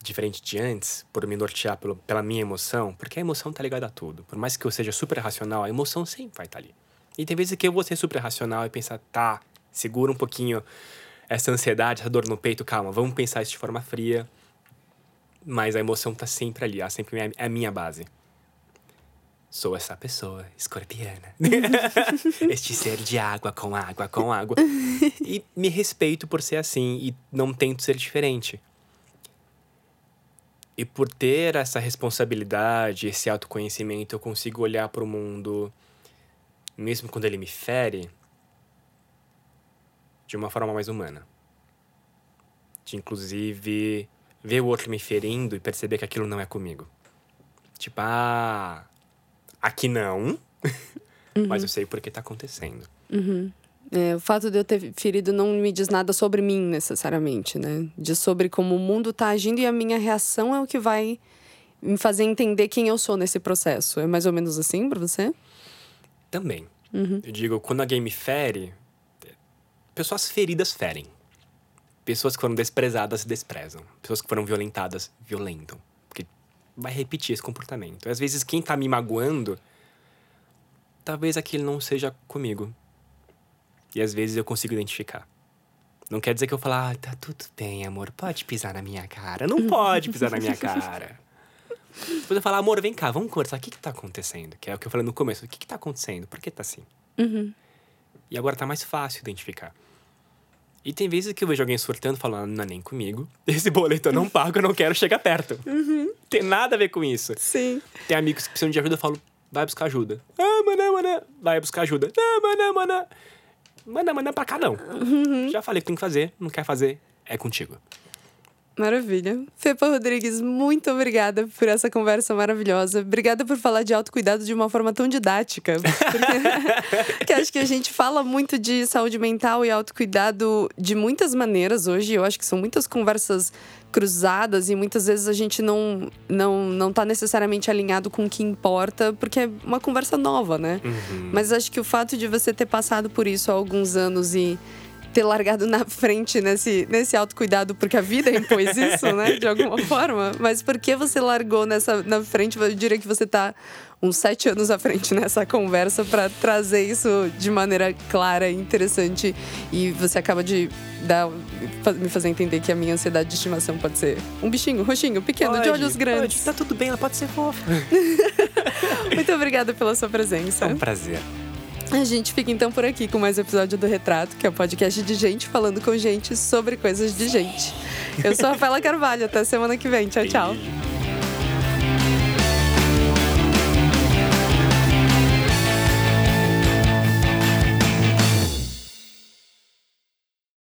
diferente de antes, por me nortear pelo, pela minha emoção, porque a emoção tá ligada a tudo. Por mais que eu seja super racional, a emoção sempre vai estar tá ali. E tem vezes que eu vou ser super racional e pensar, tá, segura um pouquinho essa ansiedade, essa dor no peito, calma, vamos pensar isso de forma fria mas a emoção tá sempre ali, ela sempre é, é a minha base. Sou essa pessoa escorpiana. [LAUGHS] este ser de água com água com água. E me respeito por ser assim e não tento ser diferente. E por ter essa responsabilidade, esse autoconhecimento, eu consigo olhar para o mundo, mesmo quando ele me fere, de uma forma mais humana. De inclusive ver o outro me ferindo e perceber que aquilo não é comigo. Tipo, ah, aqui não, uhum. [LAUGHS] mas eu sei porque tá acontecendo. Uhum. É, o fato de eu ter ferido não me diz nada sobre mim necessariamente, né? Diz sobre como o mundo tá agindo e a minha reação é o que vai me fazer entender quem eu sou nesse processo. É mais ou menos assim para você? Também. Uhum. Eu digo, quando alguém me fere, pessoas feridas ferem. Pessoas que foram desprezadas desprezam. Pessoas que foram violentadas violentam. Porque vai repetir esse comportamento. E às vezes quem tá me magoando, talvez aquele não seja comigo. E às vezes eu consigo identificar. Não quer dizer que eu falar, ah, tá tudo bem, amor, pode pisar na minha cara. Não pode pisar na minha cara. [LAUGHS] Depois eu falar, amor, vem cá, vamos conversar. O que que tá acontecendo? Que é o que eu falei no começo. O que que tá acontecendo? Por que tá assim? E agora tá mais fácil identificar. E tem vezes que eu vejo alguém surtando, falando, não é nem comigo. [LAUGHS] Esse boleto eu não pago, eu não quero chegar perto. Tem nada a ver com isso. Sim. Tem amigos que precisam de ajuda, eu falo, vai buscar ajuda. Ah, mané. Vai buscar ajuda. Ah, mané, mané. Mané, mané pra cá não. Já falei que tem que fazer, não quer fazer, é contigo. Maravilha. Fepa Rodrigues, muito obrigada por essa conversa maravilhosa. Obrigada por falar de autocuidado de uma forma tão didática. [LAUGHS] Porque que acho que a gente fala muito de saúde mental e autocuidado de muitas maneiras hoje. Eu acho que são muitas conversas cruzadas e muitas vezes a gente não não não tá necessariamente alinhado com o que importa, porque é uma conversa nova, né? Mas acho que o fato de você ter passado por isso há alguns anos e ter largado na frente nesse, nesse autocuidado, porque a vida impôs isso, né? De alguma forma. Mas por que você largou nessa na frente? Eu diria que você tá uns sete anos à frente nessa conversa para trazer isso de maneira clara e interessante. E você acaba de dar, me fazer entender que a minha ansiedade de estimação pode ser um bichinho roxinho, pequeno, de Pode, olhos grandes. pode, tá tudo bem, ela pode ser fofa. [LAUGHS] Muito obrigada pela sua presença. É um prazer. A gente fica então por aqui com mais um episódio do Retrato, que é o um podcast de gente falando com gente sobre coisas de gente. Eu sou a Rafaela Carvalho, até semana que vem. Tchau, tchau.